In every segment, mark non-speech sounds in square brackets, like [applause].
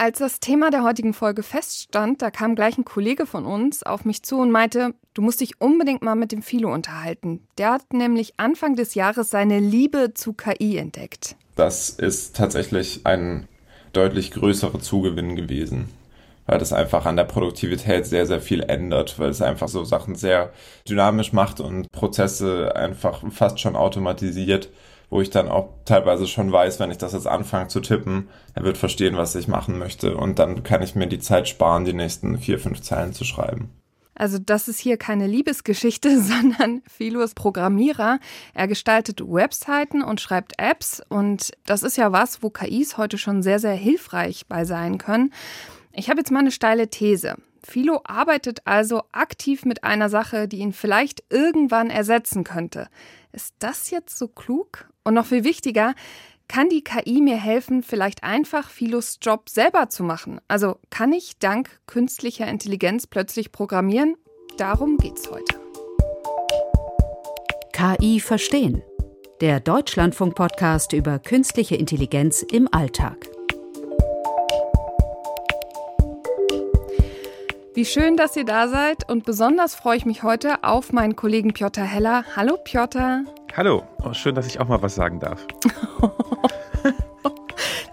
Als das Thema der heutigen Folge feststand, da kam gleich ein Kollege von uns auf mich zu und meinte, du musst dich unbedingt mal mit dem Philo unterhalten. Der hat nämlich Anfang des Jahres seine Liebe zu KI entdeckt. Das ist tatsächlich ein deutlich größerer Zugewinn gewesen, weil das einfach an der Produktivität sehr, sehr viel ändert, weil es einfach so Sachen sehr dynamisch macht und Prozesse einfach fast schon automatisiert wo ich dann auch teilweise schon weiß, wenn ich das jetzt anfange zu tippen, er wird verstehen, was ich machen möchte und dann kann ich mir die Zeit sparen, die nächsten vier, fünf Zeilen zu schreiben. Also das ist hier keine Liebesgeschichte, [laughs] sondern Philo ist Programmierer. Er gestaltet Webseiten und schreibt Apps und das ist ja was, wo KIs heute schon sehr, sehr hilfreich bei sein können. Ich habe jetzt mal eine steile These. Philo arbeitet also aktiv mit einer Sache, die ihn vielleicht irgendwann ersetzen könnte. Ist das jetzt so klug? Und noch viel wichtiger, kann die KI mir helfen, vielleicht einfach Philos Job selber zu machen? Also kann ich dank künstlicher Intelligenz plötzlich programmieren? Darum geht's heute. KI verstehen. Der Deutschlandfunk-Podcast über künstliche Intelligenz im Alltag. Wie schön, dass ihr da seid und besonders freue ich mich heute auf meinen Kollegen Piotr Heller. Hallo Piotr. Hallo, oh, schön, dass ich auch mal was sagen darf. [laughs]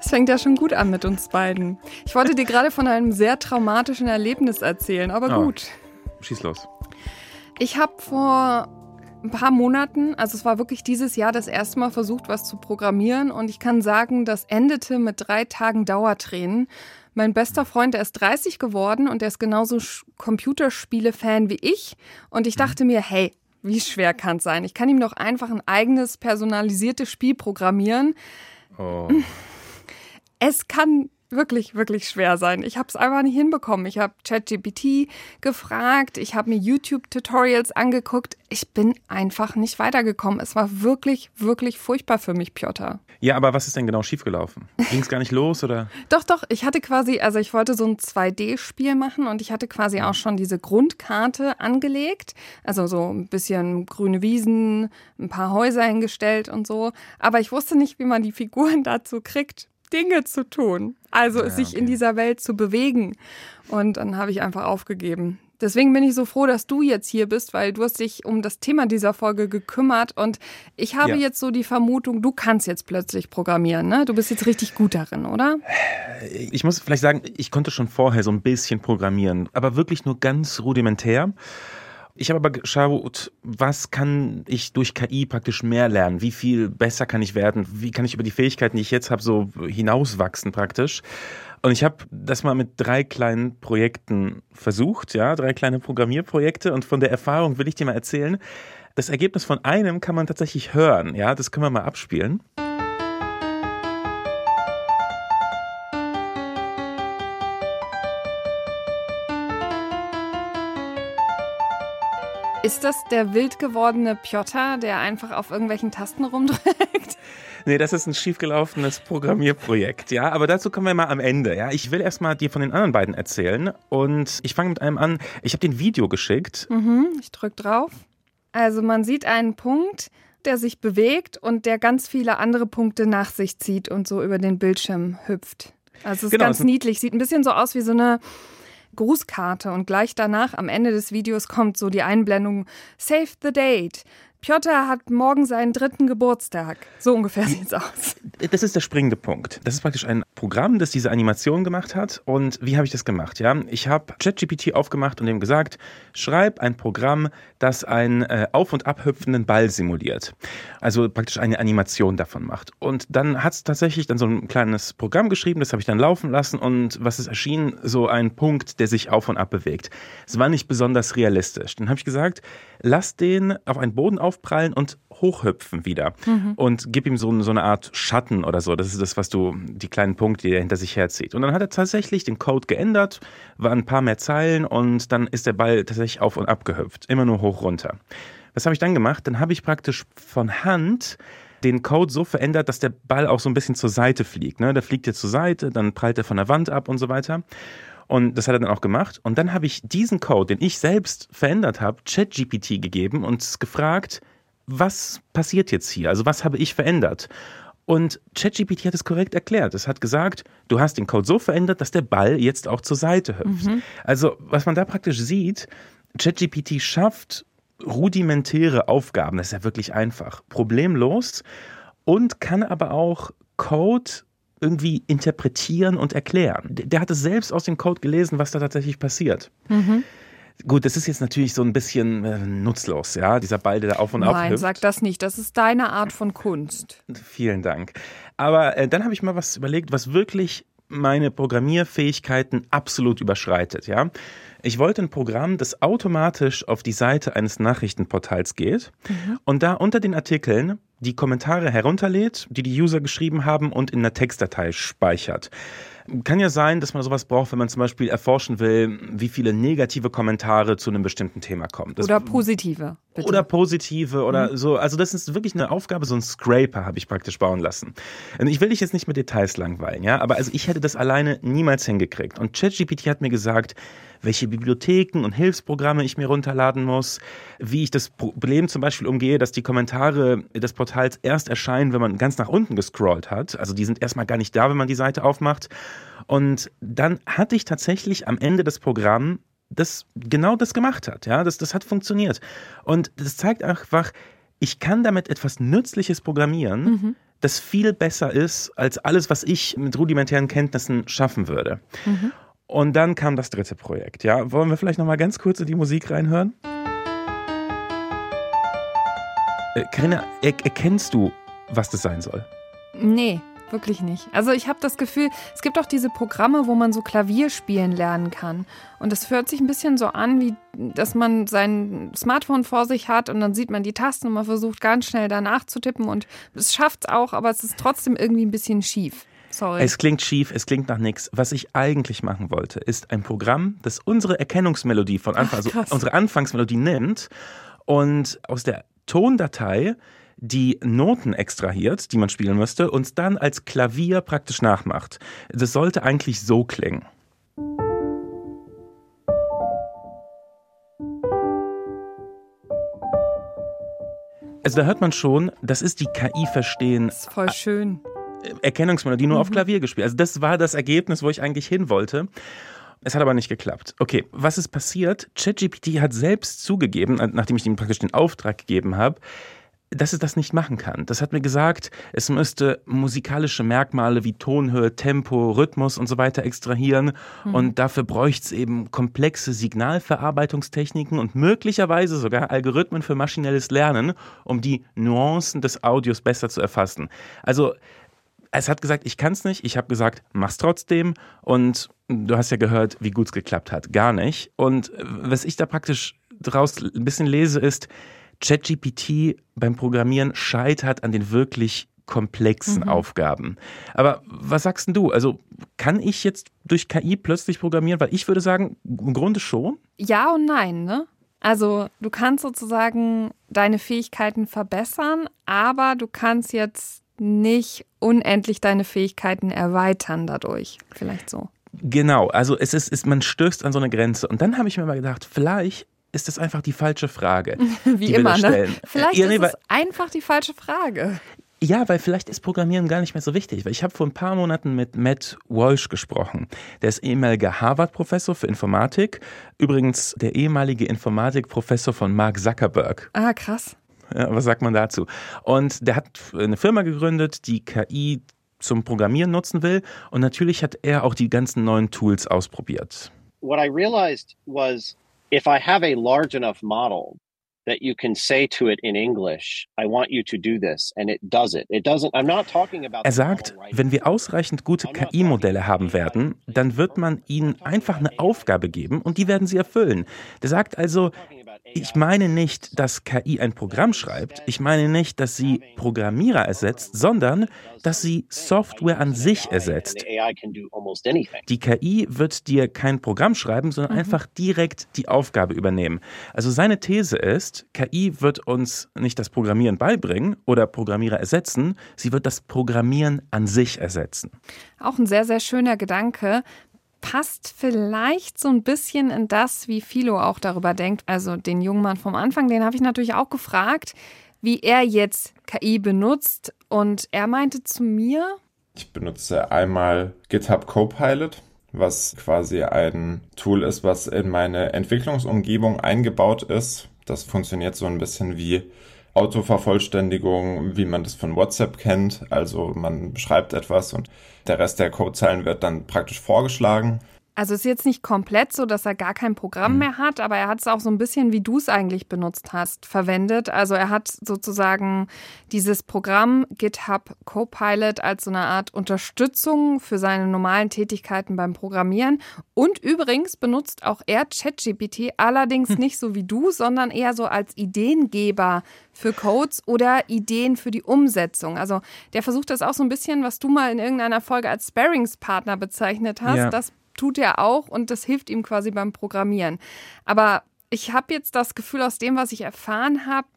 Das fängt ja schon gut an mit uns beiden. Ich wollte dir gerade von einem sehr traumatischen Erlebnis erzählen, aber oh, gut. Schieß los. Ich habe vor ein paar Monaten, also es war wirklich dieses Jahr das erste Mal versucht, was zu programmieren und ich kann sagen, das endete mit drei Tagen Dauertränen. Mein bester Freund, der ist 30 geworden und der ist genauso Computerspiele-Fan wie ich und ich dachte mir, hey, wie schwer kann es sein? Ich kann ihm doch einfach ein eigenes personalisiertes Spiel programmieren. Oh. Es kann wirklich, wirklich schwer sein. Ich habe es einfach nicht hinbekommen. Ich habe ChatGPT gefragt, ich habe mir YouTube-Tutorials angeguckt. Ich bin einfach nicht weitergekommen. Es war wirklich, wirklich furchtbar für mich, Piotr. Ja, aber was ist denn genau schiefgelaufen? Ging es gar nicht los oder? doch, doch. Ich hatte quasi, also ich wollte so ein 2D-Spiel machen und ich hatte quasi auch schon diese Grundkarte angelegt. Also so ein bisschen grüne Wiesen, ein paar Häuser hingestellt und so. Aber ich wusste nicht, wie man die Figuren [laughs] dazu kriegt, Dinge zu tun. Also ja, sich okay. in dieser Welt zu bewegen. Und dann habe ich einfach aufgegeben. Deswegen bin ich so froh, dass du jetzt hier bist, weil du hast dich um das Thema dieser Folge gekümmert und ich habe ja. jetzt so die Vermutung, du kannst jetzt plötzlich programmieren, ne? Du bist jetzt richtig gut darin, oder? Ich muss vielleicht sagen, ich konnte schon vorher so ein bisschen programmieren, aber wirklich nur ganz rudimentär. Ich habe aber geschaut, was kann ich durch KI praktisch mehr lernen? Wie viel besser kann ich werden? Wie kann ich über die Fähigkeiten, die ich jetzt habe, so hinauswachsen praktisch? Und ich habe das mal mit drei kleinen Projekten versucht, ja, drei kleine Programmierprojekte. Und von der Erfahrung will ich dir mal erzählen. Das Ergebnis von einem kann man tatsächlich hören, ja, das können wir mal abspielen. Ist das der wild gewordene Piotr, der einfach auf irgendwelchen Tasten rumdrückt? [laughs] Nee, das ist ein schiefgelaufenes Programmierprojekt, ja. Aber dazu kommen wir mal am Ende, ja. Ich will erstmal dir von den anderen beiden erzählen und ich fange mit einem an. Ich habe den Video geschickt. Mhm, ich drück drauf. Also man sieht einen Punkt, der sich bewegt und der ganz viele andere Punkte nach sich zieht und so über den Bildschirm hüpft. Also es ist genau, ganz niedlich, sieht ein bisschen so aus wie so eine Grußkarte und gleich danach am Ende des Videos kommt so die Einblendung Save the Date. Piotr hat morgen seinen dritten Geburtstag. So ungefähr sieht es aus. Das ist der springende Punkt. Das ist praktisch ein Programm, das diese Animation gemacht hat. Und wie habe ich das gemacht? Ja, ich habe ChatGPT aufgemacht und ihm gesagt, schreib ein Programm, das einen äh, auf- und abhüpfenden Ball simuliert. Also praktisch eine Animation davon macht. Und dann hat es tatsächlich dann so ein kleines Programm geschrieben, das habe ich dann laufen lassen und was ist erschienen? So ein Punkt, der sich auf und ab bewegt. Es war nicht besonders realistisch. Dann habe ich gesagt, lass den auf einen Boden aufprallen und hochhüpfen wieder mhm. und gib ihm so, so, eine Art Schatten oder so. Das ist das, was du, die kleinen Punkte, die er hinter sich herzieht. Und dann hat er tatsächlich den Code geändert, war ein paar mehr Zeilen und dann ist der Ball tatsächlich auf und ab gehüpft. Immer nur hoch runter. Was habe ich dann gemacht? Dann habe ich praktisch von Hand den Code so verändert, dass der Ball auch so ein bisschen zur Seite fliegt. Ne? Der fliegt jetzt zur Seite, dann prallt er von der Wand ab und so weiter. Und das hat er dann auch gemacht. Und dann habe ich diesen Code, den ich selbst verändert habe, ChatGPT gegeben und gefragt, was passiert jetzt hier? Also was habe ich verändert? Und ChatGPT hat es korrekt erklärt. Es hat gesagt, du hast den Code so verändert, dass der Ball jetzt auch zur Seite hüpft. Mhm. Also, was man da praktisch sieht, ChatGPT schafft rudimentäre Aufgaben, das ist ja wirklich einfach, problemlos und kann aber auch Code irgendwie interpretieren und erklären. Der hat es selbst aus dem Code gelesen, was da tatsächlich passiert. Mhm. Gut, das ist jetzt natürlich so ein bisschen äh, nutzlos, ja, dieser Ball, der da auf und Nein, ab Nein, sag das nicht. Das ist deine Art von Kunst. Vielen Dank. Aber äh, dann habe ich mal was überlegt, was wirklich meine Programmierfähigkeiten absolut überschreitet, ja. Ich wollte ein Programm, das automatisch auf die Seite eines Nachrichtenportals geht mhm. und da unter den Artikeln die Kommentare herunterlädt, die die User geschrieben haben und in einer Textdatei speichert. Kann ja sein, dass man sowas braucht, wenn man zum Beispiel erforschen will, wie viele negative Kommentare zu einem bestimmten Thema kommen. Das oder positive. Bitte. Oder positive oder mhm. so. Also das ist wirklich eine Aufgabe, so ein Scraper habe ich praktisch bauen lassen. Ich will dich jetzt nicht mit Details langweilen, ja, aber also ich hätte das alleine niemals hingekriegt. Und ChatGPT hat mir gesagt, welche Bibliotheken und Hilfsprogramme ich mir runterladen muss, wie ich das Problem zum Beispiel umgehe, dass die Kommentare des Portals erst erscheinen, wenn man ganz nach unten gescrollt hat. Also die sind erstmal gar nicht da, wenn man die Seite aufmacht. Und dann hatte ich tatsächlich am Ende des Programms das genau das gemacht hat. Ja, das, das hat funktioniert. Und das zeigt einfach, ich kann damit etwas Nützliches programmieren, mhm. das viel besser ist als alles, was ich mit rudimentären Kenntnissen schaffen würde. Mhm. Und dann kam das dritte Projekt. Ja, wollen wir vielleicht noch mal ganz kurz in die Musik reinhören? Äh, Carina, er erkennst du, was das sein soll? Nee, wirklich nicht. Also ich habe das Gefühl, es gibt auch diese Programme, wo man so Klavier spielen lernen kann. Und es hört sich ein bisschen so an, wie dass man sein Smartphone vor sich hat und dann sieht man die Tasten und man versucht ganz schnell danach zu tippen und es schafft es auch, aber es ist trotzdem irgendwie ein bisschen schief. Sorry. Es klingt schief, es klingt nach nichts. Was ich eigentlich machen wollte, ist ein Programm, das unsere Erkennungsmelodie von Anfang, Ach, also unsere Anfangsmelodie nimmt und aus der Tondatei die Noten extrahiert, die man spielen müsste, und dann als Klavier praktisch nachmacht. Das sollte eigentlich so klingen. Also da hört man schon, das ist die KI verstehen. Das ist voll schön. Erkennungsmelodie nur mhm. auf Klavier gespielt. Also das war das Ergebnis, wo ich eigentlich hin wollte. Es hat aber nicht geklappt. Okay, was ist passiert? ChatGPT hat selbst zugegeben, nachdem ich ihm praktisch den Auftrag gegeben habe, dass es das nicht machen kann. Das hat mir gesagt, es müsste musikalische Merkmale wie Tonhöhe, Tempo, Rhythmus und so weiter extrahieren. Mhm. Und dafür bräuchte es eben komplexe Signalverarbeitungstechniken und möglicherweise sogar Algorithmen für maschinelles Lernen, um die Nuancen des Audios besser zu erfassen. Also es hat gesagt, ich kann es nicht. Ich habe gesagt, mach's trotzdem. Und du hast ja gehört, wie gut es geklappt hat. Gar nicht. Und was ich da praktisch draus ein bisschen lese, ist, ChatGPT beim Programmieren scheitert an den wirklich komplexen mhm. Aufgaben. Aber was sagst denn du? Also kann ich jetzt durch KI plötzlich programmieren? Weil ich würde sagen, im Grunde schon. Ja und nein, ne? Also du kannst sozusagen deine Fähigkeiten verbessern, aber du kannst jetzt nicht unendlich deine Fähigkeiten erweitern dadurch. Vielleicht so. Genau, also es ist, ist man stößt an so eine Grenze. Und dann habe ich mir mal gedacht, vielleicht ist das einfach die falsche Frage. [laughs] Wie immer, ne? Vielleicht ja, nee, ist es einfach die falsche Frage. Ja, weil vielleicht ist Programmieren gar nicht mehr so wichtig. Weil ich habe vor ein paar Monaten mit Matt Walsh gesprochen. Der ist ehemaliger Harvard-Professor für Informatik. Übrigens der ehemalige Informatikprofessor von Mark Zuckerberg. Ah, krass. Ja, was sagt man dazu? Und der hat eine Firma gegründet, die KI zum Programmieren nutzen will. Und natürlich hat er auch die ganzen neuen Tools ausprobiert. What I realized was, if I have a large enough model that you can say to it in English, I want you to do this, and it does it. It doesn't. I'm not talking about. Er sagt, wenn wir ausreichend gute KI-Modelle haben werden, dann wird man ihnen einfach eine Aufgabe geben und die werden sie erfüllen. Der sagt also, ich meine nicht, dass KI ein Programm schreibt. Ich meine nicht, dass sie Programmierer ersetzt, sondern dass sie Software an sich ersetzt. Die KI wird dir kein Programm schreiben, sondern mhm. einfach direkt die Aufgabe übernehmen. Also seine These ist, KI wird uns nicht das Programmieren beibringen oder Programmierer ersetzen, sie wird das Programmieren an sich ersetzen. Auch ein sehr, sehr schöner Gedanke passt vielleicht so ein bisschen in das, wie Philo auch darüber denkt. Also den jungen Mann vom Anfang, den habe ich natürlich auch gefragt, wie er jetzt KI benutzt. Und er meinte zu mir, ich benutze einmal GitHub Copilot, was quasi ein Tool ist, was in meine Entwicklungsumgebung eingebaut ist. Das funktioniert so ein bisschen wie Autovervollständigung, wie man das von WhatsApp kennt. Also man beschreibt etwas und der Rest der Codezeilen wird dann praktisch vorgeschlagen. Also es ist jetzt nicht komplett so, dass er gar kein Programm mhm. mehr hat, aber er hat es auch so ein bisschen, wie du es eigentlich benutzt hast, verwendet. Also er hat sozusagen dieses Programm GitHub Copilot als so eine Art Unterstützung für seine normalen Tätigkeiten beim Programmieren. Und übrigens benutzt auch er ChatGPT, allerdings hm. nicht so wie du, sondern eher so als Ideengeber für Codes oder Ideen für die Umsetzung. Also der versucht das auch so ein bisschen, was du mal in irgendeiner Folge als Sparringspartner bezeichnet hast. Ja. Das tut er auch und das hilft ihm quasi beim Programmieren. Aber ich habe jetzt das Gefühl, aus dem, was ich erfahren habe,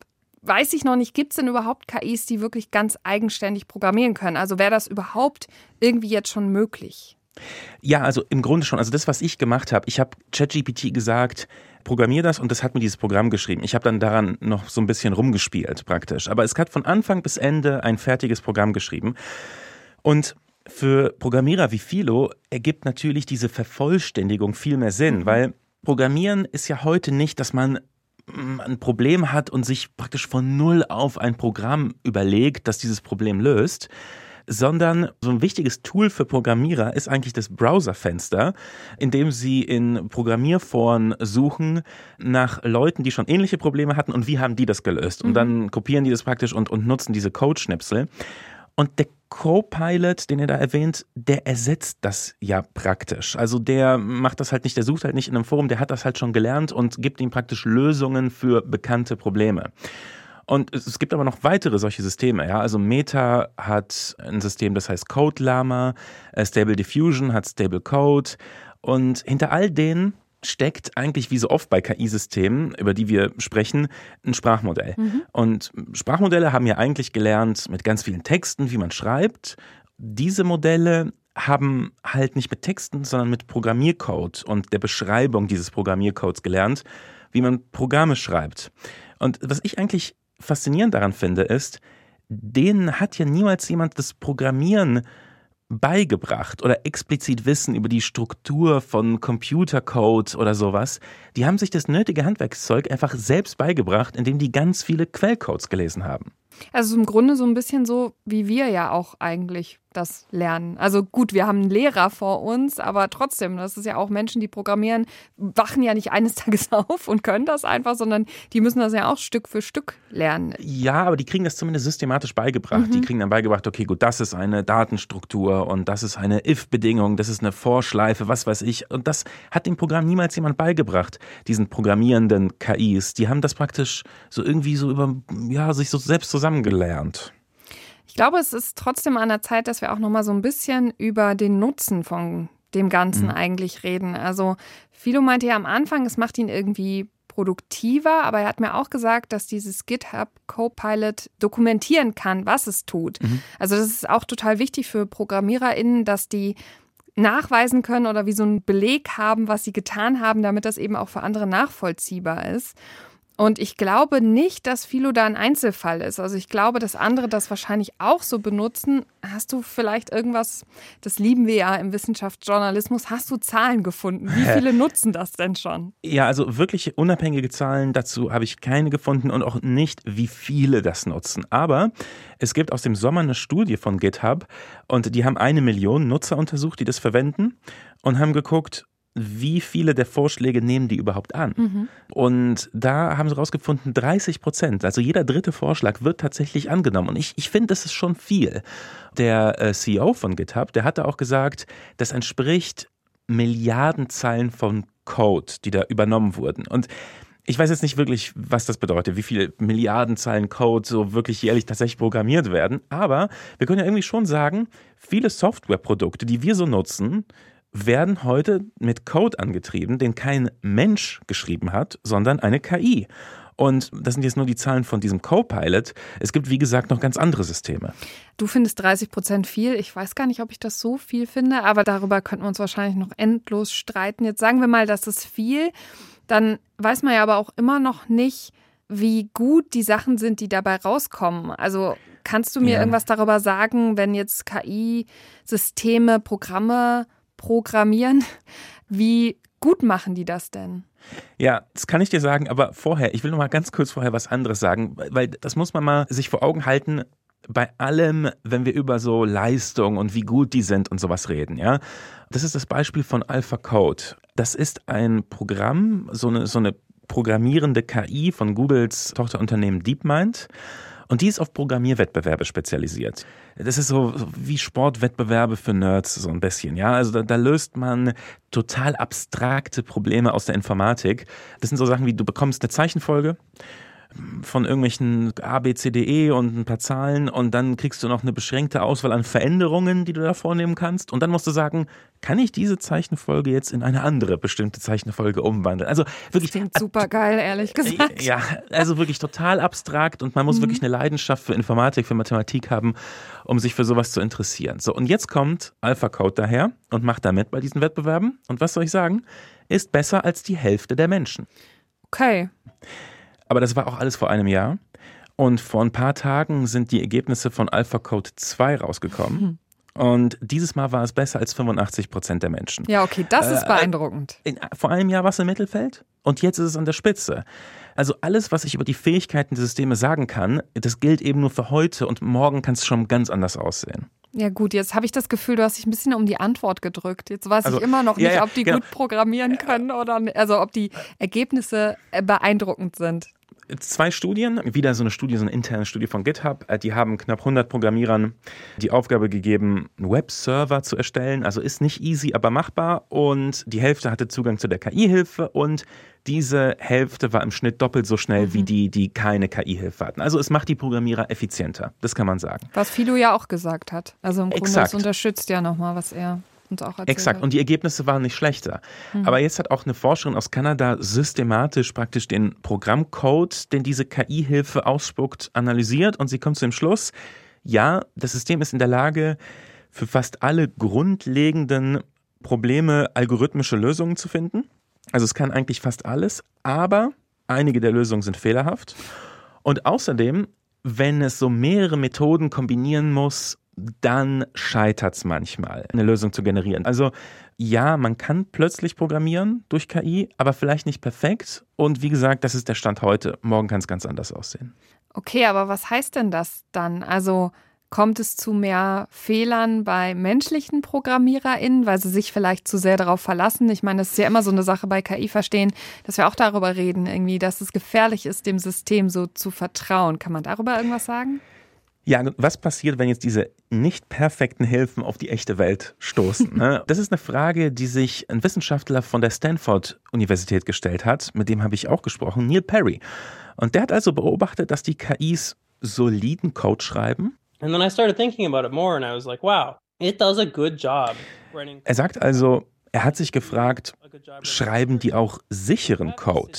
weiß ich noch nicht, gibt es denn überhaupt KIs, die wirklich ganz eigenständig programmieren können? Also wäre das überhaupt irgendwie jetzt schon möglich? Ja, also im Grunde schon. Also das, was ich gemacht habe, ich habe ChatGPT gesagt, programmier das und das hat mir dieses Programm geschrieben. Ich habe dann daran noch so ein bisschen rumgespielt praktisch. Aber es hat von Anfang bis Ende ein fertiges Programm geschrieben. Und für Programmierer wie Philo ergibt natürlich diese Vervollständigung viel mehr Sinn, mhm. weil Programmieren ist ja heute nicht, dass man mm, ein Problem hat und sich praktisch von Null auf ein Programm überlegt, das dieses Problem löst, sondern so ein wichtiges Tool für Programmierer ist eigentlich das Browserfenster, in dem sie in Programmierforen suchen nach Leuten, die schon ähnliche Probleme hatten und wie haben die das gelöst. Und mhm. dann kopieren die das praktisch und, und nutzen diese Codeschnipsel. Und der Copilot, den ihr da erwähnt, der ersetzt das ja praktisch. Also der macht das halt nicht, der sucht halt nicht in einem Forum, der hat das halt schon gelernt und gibt ihm praktisch Lösungen für bekannte Probleme. Und es gibt aber noch weitere solche Systeme. Ja? Also Meta hat ein System, das heißt Code Llama, äh, Stable Diffusion hat Stable Code. Und hinter all denen steckt eigentlich wie so oft bei KI-Systemen, über die wir sprechen, ein Sprachmodell. Mhm. Und Sprachmodelle haben ja eigentlich gelernt mit ganz vielen Texten, wie man schreibt. Diese Modelle haben halt nicht mit Texten, sondern mit Programmiercode und der Beschreibung dieses Programmiercodes gelernt, wie man Programme schreibt. Und was ich eigentlich faszinierend daran finde, ist, denen hat ja niemals jemand das Programmieren beigebracht oder explizit Wissen über die Struktur von Computercode oder sowas. Die haben sich das nötige Handwerkszeug einfach selbst beigebracht, indem die ganz viele Quellcodes gelesen haben. Also im Grunde so ein bisschen so, wie wir ja auch eigentlich das lernen. Also gut, wir haben einen Lehrer vor uns, aber trotzdem, das ist ja auch Menschen, die programmieren, wachen ja nicht eines [laughs] Tages auf und können das einfach, sondern die müssen das ja auch Stück für Stück lernen. Ja, aber die kriegen das zumindest systematisch beigebracht. Mhm. Die kriegen dann beigebracht, okay, gut, das ist eine Datenstruktur und das ist eine if-Bedingung, das ist eine Vorschleife, was weiß ich. Und das hat dem Programm niemals jemand beigebracht, diesen programmierenden KIs. Die haben das praktisch so irgendwie so über, ja, sich so selbst zusammengelernt. Ich glaube, es ist trotzdem an der Zeit, dass wir auch noch mal so ein bisschen über den Nutzen von dem Ganzen mhm. eigentlich reden. Also Philo meinte ja am Anfang, es macht ihn irgendwie produktiver, aber er hat mir auch gesagt, dass dieses GitHub Copilot dokumentieren kann, was es tut. Mhm. Also das ist auch total wichtig für ProgrammiererInnen, dass die nachweisen können oder wie so einen Beleg haben, was sie getan haben, damit das eben auch für andere nachvollziehbar ist. Und ich glaube nicht, dass Philo da ein Einzelfall ist. Also ich glaube, dass andere das wahrscheinlich auch so benutzen. Hast du vielleicht irgendwas, das lieben wir ja im Wissenschaftsjournalismus, hast du Zahlen gefunden? Wie [laughs] viele nutzen das denn schon? Ja, also wirklich unabhängige Zahlen dazu habe ich keine gefunden und auch nicht, wie viele das nutzen. Aber es gibt aus dem Sommer eine Studie von GitHub und die haben eine Million Nutzer untersucht, die das verwenden und haben geguckt, wie viele der Vorschläge nehmen die überhaupt an? Mhm. Und da haben sie rausgefunden, 30 Prozent, also jeder dritte Vorschlag wird tatsächlich angenommen. Und ich, ich finde, das ist schon viel. Der äh, CEO von GitHub, der hatte auch gesagt, das entspricht Milliardenzeilen von Code, die da übernommen wurden. Und ich weiß jetzt nicht wirklich, was das bedeutet, wie viele Milliardenzeilen Code so wirklich jährlich tatsächlich programmiert werden. Aber wir können ja irgendwie schon sagen, viele Softwareprodukte, die wir so nutzen, werden heute mit Code angetrieben, den kein Mensch geschrieben hat, sondern eine KI. Und das sind jetzt nur die Zahlen von diesem Copilot. Es gibt, wie gesagt, noch ganz andere Systeme. Du findest 30 Prozent viel. Ich weiß gar nicht, ob ich das so viel finde, aber darüber könnten wir uns wahrscheinlich noch endlos streiten. Jetzt sagen wir mal, das ist viel. Dann weiß man ja aber auch immer noch nicht, wie gut die Sachen sind, die dabei rauskommen. Also kannst du mir Ja. irgendwas darüber sagen, wenn jetzt KI-Systeme Programme programmieren, wie gut machen die das denn? Ja, das kann ich dir sagen, aber vorher, ich will noch mal ganz kurz vorher was anderes sagen, weil- das muss man mal sich vor Augen halten. Bei allem, wenn wir über so Leistung und wie gut die sind und sowas reden, ja. Das ist das Beispiel von Alpha Code. Das ist ein Programm, so eine, so eine programmierende KI von Googles Tochterunternehmen DeepMind. Und die ist auf Programmierwettbewerbe spezialisiert. Das ist so wie Sportwettbewerbe für Nerds, so ein bisschen. Ja, also da, da löst man total abstrakte Probleme aus der Informatik. Das sind so Sachen wie, du bekommst eine Zeichenfolge von irgendwelchen A, B, C, D, E und ein paar Zahlen und dann kriegst du noch eine beschränkte Auswahl an Veränderungen, die du da vornehmen kannst. Und dann musst du sagen, kann ich diese Zeichenfolge jetzt in eine andere bestimmte Zeichenfolge umwandeln? Also wirklich Klingt super geil, ehrlich gesagt. ja, also wirklich total abstrakt und man muss wirklich eine Leidenschaft für Informatik, für Mathematik haben, um sich für sowas zu interessieren. So, und jetzt kommt AlphaCode daher und macht da mit bei diesen Wettbewerben. Und was soll ich sagen? Ist besser als die Hälfte der Menschen. Okay. Aber das war auch alles vor einem Jahr. Und vor ein paar Tagen sind die Ergebnisse von AlphaCode 2 rausgekommen. Und dieses Mal war es besser als 85 Prozent der Menschen. Ja, okay, das ist Äh, beeindruckend. In, vor einem Jahr war es im Mittelfeld und jetzt ist es an der Spitze. Also alles, was ich über die Fähigkeiten der Systeme sagen kann, das gilt eben nur für heute und morgen kann es schon ganz anders aussehen. Ja gut, jetzt habe ich das Gefühl, du hast dich ein bisschen um die Antwort gedrückt. Jetzt weiß Also, ich immer noch ja, nicht, ja, ob die genau. gut programmieren können oder also ob die Ergebnisse äh, beeindruckend sind. Zwei Studien, wieder so eine Studie, so eine interne Studie von GitHub, äh, die haben knapp 100 Programmierern die Aufgabe gegeben, einen Webserver zu erstellen. Also ist nicht easy, aber machbar. Und die Hälfte hatte Zugang zu der KI-Hilfe und diese Hälfte war im Schnitt doppelt so schnell wie die, die keine KI-Hilfe hatten. Also es macht die Programmierer effizienter, das kann man sagen. Was Philo ja auch gesagt hat. Also im Grunde, Exakt. das unterstützt ja nochmal, was er uns auch erzählt Exakt. hat. Und die Ergebnisse waren nicht schlechter. Aber jetzt hat auch eine Forscherin aus Kanada systematisch praktisch den Programmcode, den diese KI-Hilfe ausspuckt, analysiert und sie kommt zu dem Schluss, ja, das System ist in der Lage, für fast alle grundlegenden Probleme algorithmische Lösungen zu finden. Also es kann eigentlich fast alles, aber einige der Lösungen sind fehlerhaft. Und außerdem, wenn es so mehrere Methoden kombinieren muss, dann scheitert es manchmal, eine Lösung zu generieren. Also ja, man kann plötzlich programmieren durch KI, aber vielleicht nicht perfekt. Und wie gesagt, das ist der Stand heute. Morgen kann es ganz anders aussehen. Okay, aber was heißt denn das dann? Also kommt es zu mehr Fehlern bei menschlichen ProgrammiererInnen, weil sie sich vielleicht zu sehr darauf verlassen? Ich meine, das ist ja immer so eine Sache bei KI verstehen, dass wir auch darüber reden, irgendwie, dass es gefährlich ist, dem System so zu vertrauen. Kann man darüber irgendwas sagen? Ja, was passiert, wenn jetzt diese nicht perfekten Hilfen auf die echte Welt stoßen? [laughs] ne? Das ist eine Frage, die sich ein Wissenschaftler von der Stanford-Universität gestellt hat. Mit dem habe ich auch gesprochen, Neil Perry. Und der hat also beobachtet, dass die KIs soliden Code schreiben. And then I started thinking about it more and I was like, wow, it does a good job Er sagt also, er hat sich gefragt, schreiben die auch sicheren Code?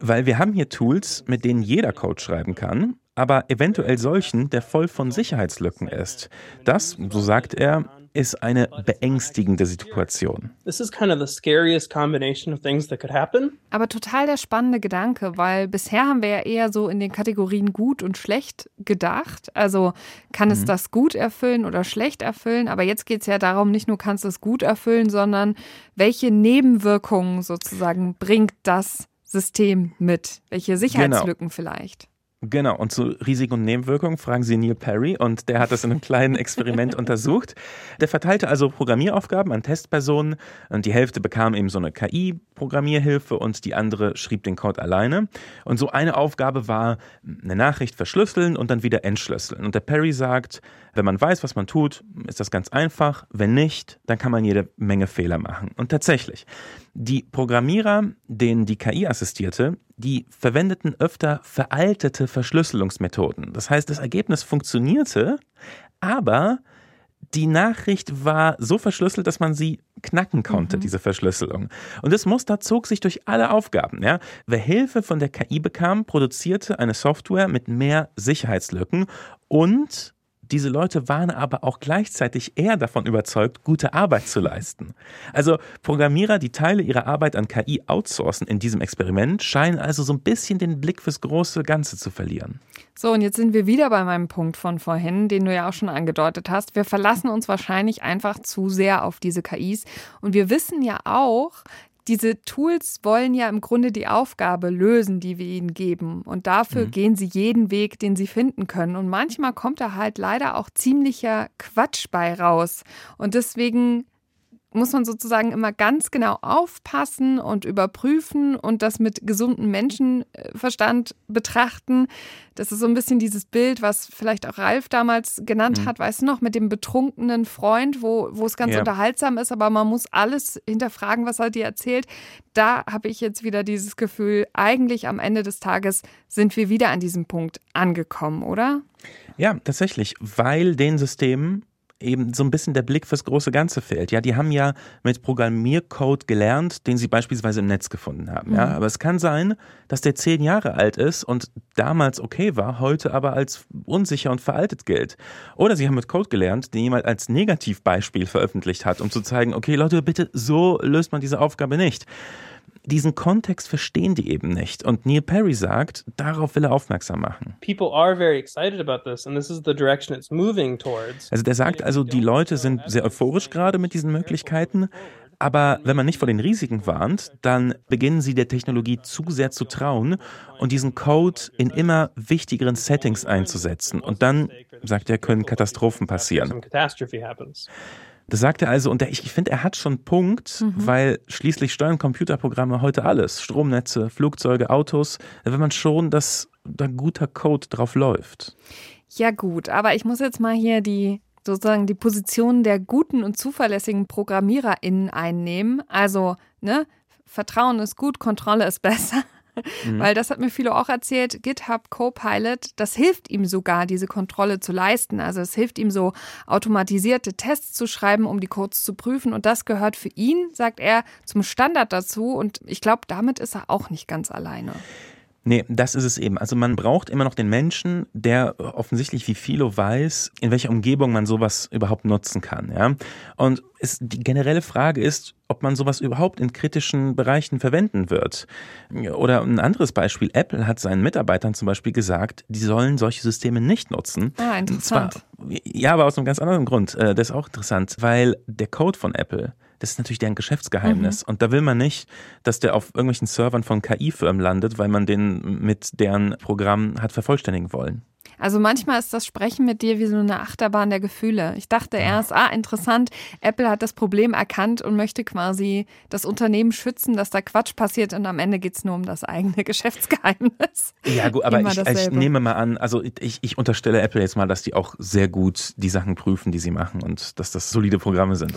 Weil wir haben hier Tools, mit denen jeder Code schreiben kann, aber eventuell solchen, der voll von Sicherheitslücken ist. Das, so sagt er, ist eine beängstigende Situation. This is kind of the scariest combination of things that could happen. Aber total der spannende Gedanke, weil bisher haben wir ja eher so in den Kategorien gut und schlecht gedacht. Also kann es das gut erfüllen oder schlecht erfüllen? Aber jetzt geht es ja darum, nicht nur kannst du es gut erfüllen, sondern welche Nebenwirkungen sozusagen bringt das System mit? Welche Sicherheitslücken vielleicht? Genau, und zu Risiken und Nebenwirkungen fragen Sie Neil Perry und der hat das in einem kleinen Experiment [laughs] untersucht. Der verteilte also Programmieraufgaben an Testpersonen und die Hälfte bekam eben so eine KI-Programmierhilfe und die andere schrieb den Code alleine. Und so eine Aufgabe war eine Nachricht verschlüsseln und dann wieder entschlüsseln. Und der Perry sagt, wenn man weiß, was man tut, ist das ganz einfach. Wenn nicht, dann kann man jede Menge Fehler machen. Und tatsächlich, die Programmierer, denen die KI assistierte, die verwendeten öfter veraltete Verschlüsselungsmethoden. Das heißt, das Ergebnis funktionierte, aber die Nachricht war so verschlüsselt, dass man sie knacken konnte, diese Verschlüsselung. Und das Muster zog sich durch alle Aufgaben. Ja? Wer Hilfe von der KI bekam, produzierte eine Software mit mehr Sicherheitslücken und diese Leute waren aber auch gleichzeitig eher davon überzeugt, gute Arbeit zu leisten. Also Programmierer, die Teile ihrer Arbeit an KI outsourcen in diesem Experiment, scheinen also so ein bisschen den Blick fürs große Ganze zu verlieren. So, und jetzt sind wir wieder bei meinem Punkt von vorhin, den du ja auch schon angedeutet hast. Wir verlassen uns wahrscheinlich einfach zu sehr auf diese KIs. Und wir wissen ja auch, diese Tools wollen ja im Grunde die Aufgabe lösen, die wir ihnen geben. Und dafür mhm. gehen sie jeden Weg, den sie finden können. Und manchmal kommt da halt leider auch ziemlicher Quatsch bei raus. Und deswegen muss man sozusagen immer ganz genau aufpassen und überprüfen und das mit gesundem Menschenverstand betrachten. Das ist so ein bisschen dieses Bild, was vielleicht auch Ralf damals genannt mhm. hat, weißt du noch, mit dem betrunkenen Freund, wo, wo es ganz ja. unterhaltsam ist, aber man muss alles hinterfragen, was er dir erzählt. Da habe ich jetzt wieder dieses Gefühl, eigentlich am Ende des Tages sind wir wieder an diesem Punkt angekommen, oder? Ja, tatsächlich, weil den Systemen eben so ein bisschen der Blick fürs große Ganze fehlt. Ja, die haben ja mit Programmiercode gelernt, den sie beispielsweise im Netz gefunden haben. Ja, mhm. aber es kann sein, dass der zehn Jahre alt ist und damals okay war, heute aber als unsicher und veraltet gilt. Oder sie haben mit Code gelernt, den jemand als Negativbeispiel veröffentlicht hat, um zu zeigen, okay, Leute, bitte so löst man diese Aufgabe nicht diesen Kontext verstehen die eben nicht. Und Neil Perry sagt, darauf will er aufmerksam machen. People are very excited about this and this is the direction it's moving towards. Also der sagt also, die Leute sind sehr euphorisch gerade mit diesen Möglichkeiten. Aber wenn man nicht vor den Risiken warnt, dann beginnen sie der Technologie zu sehr zu trauen und diesen Code in immer wichtigeren Settings einzusetzen. Und dann, sagt er, können Katastrophen passieren. Das sagt er also, und ich, finde, er hat schon einen Punkt, mhm. weil schließlich steuern Computerprogramme heute alles. Stromnetze, Flugzeuge, Autos. Wenn man schon, dass da guter Code drauf läuft. Ja, gut, aber ich muss jetzt mal hier die sozusagen die Position der guten und zuverlässigen ProgrammiererInnen einnehmen. Also, ne, Vertrauen ist gut, Kontrolle ist besser. Mhm. Weil das hat mir viele auch erzählt, GitHub Copilot, das hilft ihm sogar, diese Kontrolle zu leisten. Also es hilft ihm so, automatisierte Tests zu schreiben, um die Codes zu prüfen. Und das gehört für ihn, sagt er, zum Standard dazu. Und ich glaube, damit ist er auch nicht ganz alleine. Nee, das ist es eben. Also man braucht immer noch den Menschen, der offensichtlich wie Philo weiß, in welcher Umgebung man sowas überhaupt nutzen kann. Ja? Und es, die generelle Frage ist, ob man sowas überhaupt in kritischen Bereichen verwenden wird. Oder ein anderes Beispiel, Apple hat seinen Mitarbeitern zum Beispiel gesagt, die sollen solche Systeme nicht nutzen. Ah, interessant. Zwar, ja, aber aus einem ganz anderen Grund. Äh, das ist auch interessant, weil der Code von Apple das ist natürlich deren Geschäftsgeheimnis. Mhm. Und da will man nicht, dass der auf irgendwelchen Servern von KI-Firmen landet, weil man den mit deren Programm hat vervollständigen wollen. Also manchmal ist das Sprechen mit dir wie so eine Achterbahn der Gefühle. Ich dachte erst, ah, interessant, Apple hat das Problem erkannt und möchte quasi das Unternehmen schützen, dass da Quatsch passiert und am Ende geht es nur um das eigene [laughs] Geschäftsgeheimnis. Ja, gut, aber ich, ich, nehme mal an, also ich, ich unterstelle Apple jetzt mal, dass die auch sehr gut die Sachen prüfen, die sie machen und dass das solide Programme sind.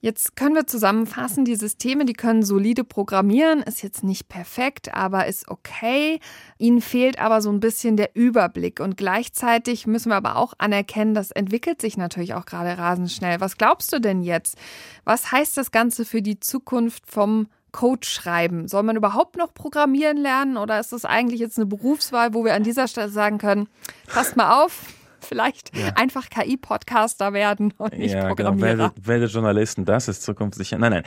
Jetzt können wir zusammenfassen, die Systeme, die können solide programmieren, ist jetzt nicht perfekt, aber ist okay. Ihnen fehlt aber so ein bisschen der Überblick und gleichzeitig müssen wir aber auch anerkennen, das entwickelt sich natürlich auch gerade rasend schnell. Was glaubst du denn jetzt? Was heißt das Ganze für die Zukunft vom Code schreiben? Soll man überhaupt noch programmieren lernen oder ist das eigentlich jetzt eine Berufswahl, wo wir an dieser Stelle sagen können, passt mal auf, [laughs] vielleicht ja. einfach KI-Podcaster werden und nicht ja, Programmierer. Genau. Werde, werde Journalisten, das ist zukunftssicher. Nein, nein.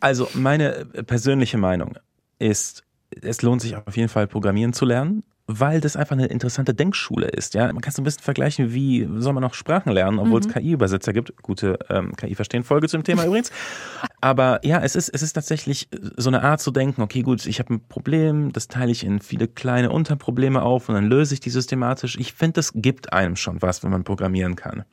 Also meine persönliche Meinung ist, es lohnt sich auf jeden Fall Programmieren zu lernen weil das einfach eine interessante Denkschule ist. Ja, man kann es ein bisschen vergleichen, wie soll man noch Sprachen lernen, obwohl mhm. es KI-Übersetzer gibt. Gute ähm, KI-Verstehen-Folge zum Thema [laughs] übrigens. Aber ja, es ist, es ist tatsächlich so eine Art zu denken, okay, gut, ich habe ein Problem, das teile ich in viele kleine Unterprobleme auf und dann löse ich die systematisch. Ich finde, das gibt einem schon was, wenn man programmieren kann.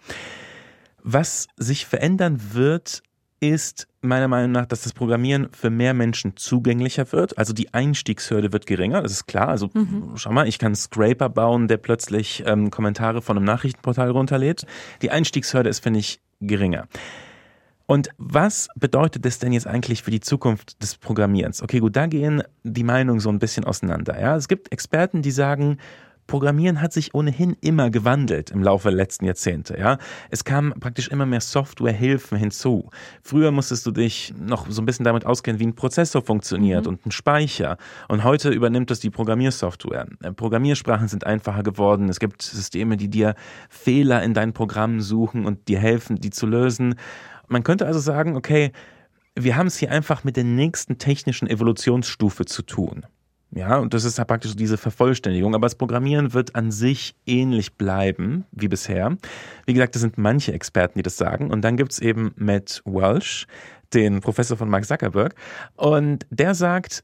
Was sich verändern wird, ist meiner Meinung nach, dass das Programmieren für mehr Menschen zugänglicher wird. Also die Einstiegshürde wird geringer, das ist klar. Also mhm. schau mal, ich kann einen Scraper bauen, der plötzlich ähm, Kommentare von einem Nachrichtenportal runterlädt. Die Einstiegshürde ist, finde ich, geringer. Und was bedeutet das denn jetzt eigentlich für die Zukunft des Programmierens? Okay, gut, da gehen die Meinungen so ein bisschen auseinander. Ja, es gibt Experten, die sagen, Programmieren hat sich ohnehin immer gewandelt im Laufe der letzten Jahrzehnte. Ja? Es kamen praktisch immer mehr Softwarehilfen hinzu. Früher musstest du dich noch so ein bisschen damit auskennen, wie ein Prozessor funktioniert mhm. und ein Speicher. Und heute übernimmt das die Programmiersoftware. Äh, Programmiersprachen sind einfacher geworden. Es gibt Systeme, die dir Fehler in deinen Programmen suchen und dir helfen, die zu lösen. Man könnte also sagen, okay, wir haben es hier einfach mit der nächsten technischen Evolutionsstufe zu tun. Ja, und das ist ja praktisch diese Vervollständigung. Aber das Programmieren wird an sich ähnlich bleiben wie bisher. Wie gesagt, das sind manche Experten, die das sagen. Und dann gibt es eben Matt Walsh, den Professor von Mark Zuckerberg. Und der sagt,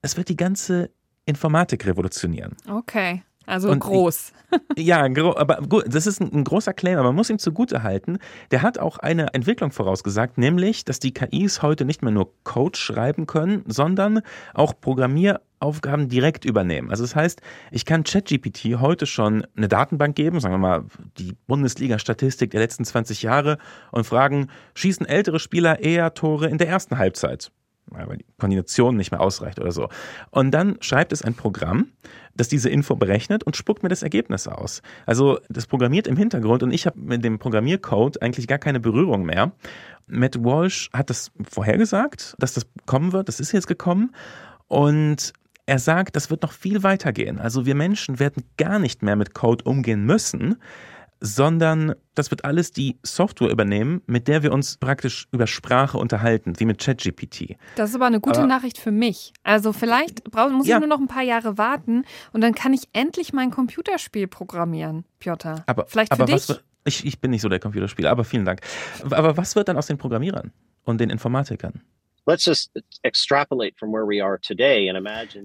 es wird die ganze Informatik revolutionieren. Okay. Also und groß. [laughs] ja, aber gut, das ist ein, ein, großer Claim, aber man muss ihm zugute halten. Der hat auch eine Entwicklung vorausgesagt, nämlich, dass die KIs heute nicht mehr nur Code schreiben können, sondern auch Programmieraufgaben direkt übernehmen. Also das heißt, ich kann ChatGPT heute schon eine Datenbank geben, sagen wir mal die Bundesliga-Statistik der letzten 20 Jahre und fragen, schießen ältere Spieler eher Tore in der ersten Halbzeit? Weil die Koordination nicht mehr ausreicht oder so. Und dann schreibt es ein Programm, das diese Info berechnet und spuckt mir das Ergebnis aus. Also das programmiert im Hintergrund und ich habe mit dem Programmiercode eigentlich gar keine Berührung mehr. Matt Walsh hat das vorhergesagt, dass das kommen wird. Das ist jetzt gekommen. Und er sagt, das wird noch viel weiter gehen. Also wir Menschen werden gar nicht mehr mit Code umgehen müssen, sondern das wird alles die Software übernehmen, mit der wir uns praktisch über Sprache unterhalten, wie mit ChatGPT. Das ist aber eine gute aber, Nachricht für mich. Also vielleicht brauch, muss ja. ich nur noch ein paar Jahre warten und dann kann ich endlich mein Computerspiel programmieren, Piotr. Aber, vielleicht für aber dich? Was, ich, ich bin nicht so der Computerspieler, aber vielen Dank. Aber was wird dann aus den Programmierern und den Informatikern?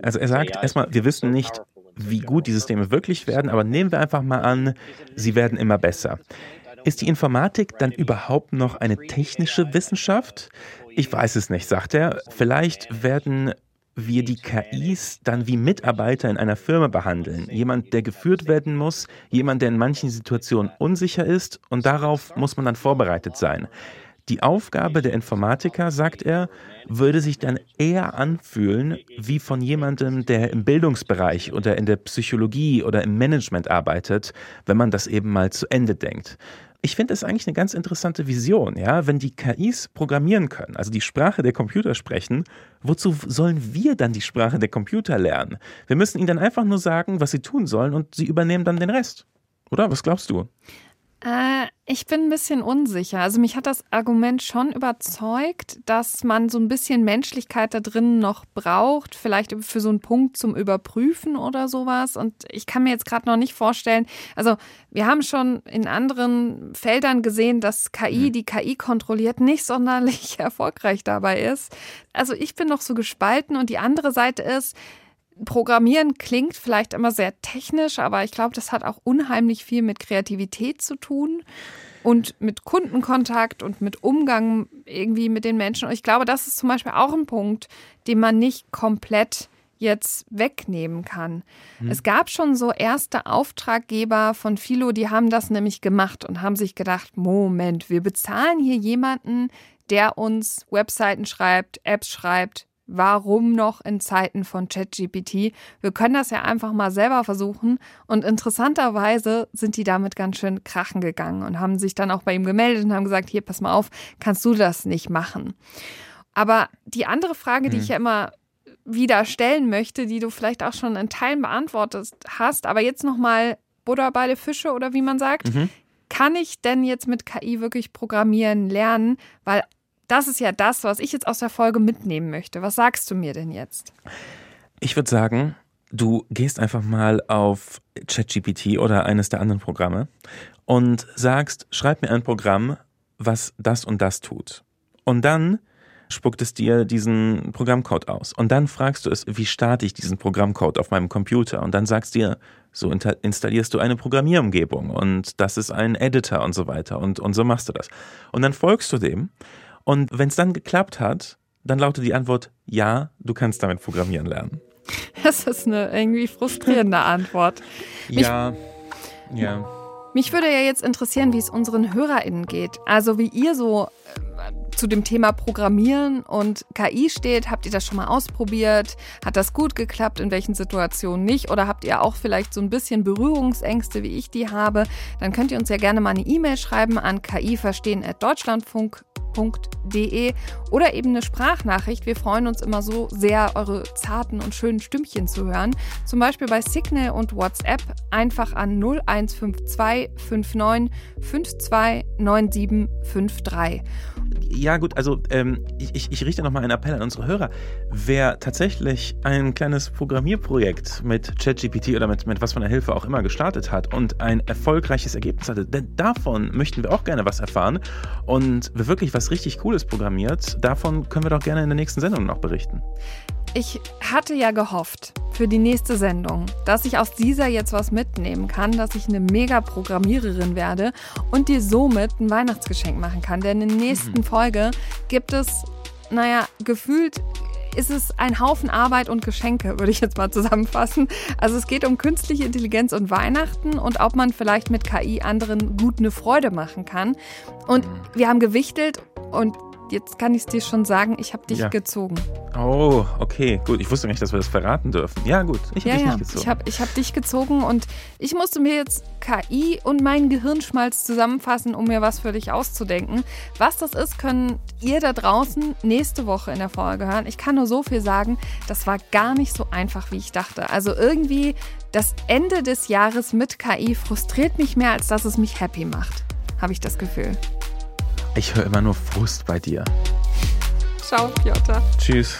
Also er sagt erstmal, wir wissen nicht, wie gut die Systeme wirklich werden, aber nehmen wir einfach mal an, sie werden immer besser. Ist die Informatik dann überhaupt noch eine technische Wissenschaft? Ich weiß es nicht, sagt er. Vielleicht werden wir die KIs dann wie Mitarbeiter in einer Firma behandeln. Jemand, der geführt werden muss, jemand, der in manchen Situationen unsicher ist und darauf muss man dann vorbereitet sein. Die Aufgabe der Informatiker, sagt er, würde sich dann eher anfühlen wie von jemandem, der im Bildungsbereich oder in der Psychologie oder im Management arbeitet, wenn man das eben mal zu Ende denkt. Ich finde es eigentlich eine ganz interessante Vision, ja, wenn die KIs programmieren können, also die Sprache der Computer sprechen, wozu sollen wir dann die Sprache der Computer lernen? Wir müssen ihnen dann einfach nur sagen, was sie tun sollen und sie übernehmen dann den Rest. Oder was glaubst du? Äh, ich bin ein bisschen unsicher. Also mich hat das Argument schon überzeugt, dass man so ein bisschen Menschlichkeit da drin noch braucht, vielleicht für so einen Punkt zum Überprüfen oder sowas. Und ich kann mir jetzt gerade noch nicht vorstellen, also wir haben schon in anderen Feldern gesehen, dass KI, mhm. die KI kontrolliert, nicht sonderlich [laughs] erfolgreich dabei ist. Also ich bin noch so gespalten und die andere Seite ist, Programmieren klingt vielleicht immer sehr technisch, aber ich glaube, das hat auch unheimlich viel mit Kreativität zu tun und mit Kundenkontakt und mit Umgang irgendwie mit den Menschen. Und ich glaube, das ist zum Beispiel auch ein Punkt, den man nicht komplett jetzt wegnehmen kann. Hm. Es gab schon so erste Auftraggeber von Philo, die haben das nämlich gemacht und haben sich gedacht, Moment, wir bezahlen hier jemanden, der uns Webseiten schreibt, Apps schreibt, Warum noch in Zeiten von ChatGPT? Wir können das ja einfach mal selber versuchen. Und interessanterweise sind die damit ganz schön krachen gegangen und haben sich dann auch bei ihm gemeldet und haben gesagt, hier, pass mal auf, kannst du das nicht machen? Aber die andere Frage, die mhm. ich ja immer wieder stellen möchte, die du vielleicht auch schon in Teilen beantwortet hast, aber jetzt nochmal Buddha bei der Fische oder wie man sagt. Mhm. Kann ich denn jetzt mit KI wirklich programmieren lernen? Weil das ist ja das, was ich jetzt aus der Folge mitnehmen möchte. Was sagst du mir denn jetzt? Ich würde sagen, du gehst einfach mal auf ChatGPT oder eines der anderen Programme und sagst, schreib mir ein Programm, was das und das tut. Und dann spuckt es dir diesen Programmcode aus. Und dann fragst du es, wie starte ich diesen Programmcode auf meinem Computer? Und dann sagst du dir, so installierst du eine Programmierumgebung und das ist ein Editor und so weiter. Und, und so machst du das. Und dann folgst du dem und wenn es dann geklappt hat, dann lautet die Antwort, ja, du kannst damit programmieren lernen. Das ist eine irgendwie frustrierende Antwort. Mich, ja, ja. Mich würde ja jetzt interessieren, wie es unseren HörerInnen geht. Also wie ihr so zu dem Thema Programmieren und KI steht. Habt ihr das schon mal ausprobiert? Hat das gut geklappt? In welchen Situationen nicht? Oder habt ihr auch vielleicht so ein bisschen Berührungsängste, wie ich die habe? Dann könnt ihr uns ja gerne mal eine E-Mail schreiben an kiverstehen.deutschlandfunk www.ftf.de oder eben eine Sprachnachricht. Wir freuen uns immer so sehr, eure zarten und schönen Stimmchen zu hören. Zum Beispiel bei Signal und WhatsApp einfach an 0152 59 52 9753. Ja, gut, also ähm, ich, ich richte nochmal einen Appell an unsere Hörer. Wer tatsächlich ein kleines Programmierprojekt mit ChatGPT oder mit, mit was von der Hilfe auch immer gestartet hat und ein erfolgreiches Ergebnis hatte, denn davon möchten wir auch gerne was erfahren. Und wer wirklich was richtig Cooles programmiert, davon können wir doch gerne in der nächsten Sendung noch berichten. Ich hatte ja gehofft für die nächste Sendung, dass ich aus dieser jetzt was mitnehmen kann, dass ich eine Mega-Programmiererin werde und dir somit ein Weihnachtsgeschenk machen kann. Denn in der nächsten mhm. Folge gibt es, naja, gefühlt ist es ein Haufen Arbeit und Geschenke, würde ich jetzt mal zusammenfassen. Also es geht um künstliche Intelligenz und Weihnachten und ob man vielleicht mit KI anderen gut eine Freude machen kann. Und mhm. wir haben gewichtelt und jetzt kann ich es dir schon sagen, ich habe dich ja. gezogen. Oh, okay, gut. Ich wusste nicht, dass wir das verraten dürfen. Ja, gut. Ich habe ja, dich ja. nicht gezogen. Ich habe ich hab dich gezogen und ich musste mir jetzt KI und meinen Gehirnschmalz zusammenfassen, um mir was für dich auszudenken. Was das ist, können ihr da draußen nächste Woche in der Folge hören. Ich kann nur so viel sagen, das war gar nicht so einfach, wie ich dachte. Also irgendwie das Ende des Jahres mit KI frustriert mich mehr, als dass es mich happy macht. Habe ich das Gefühl. Ich höre immer nur Frust bei dir. Ciao, Piotr. Tschüss.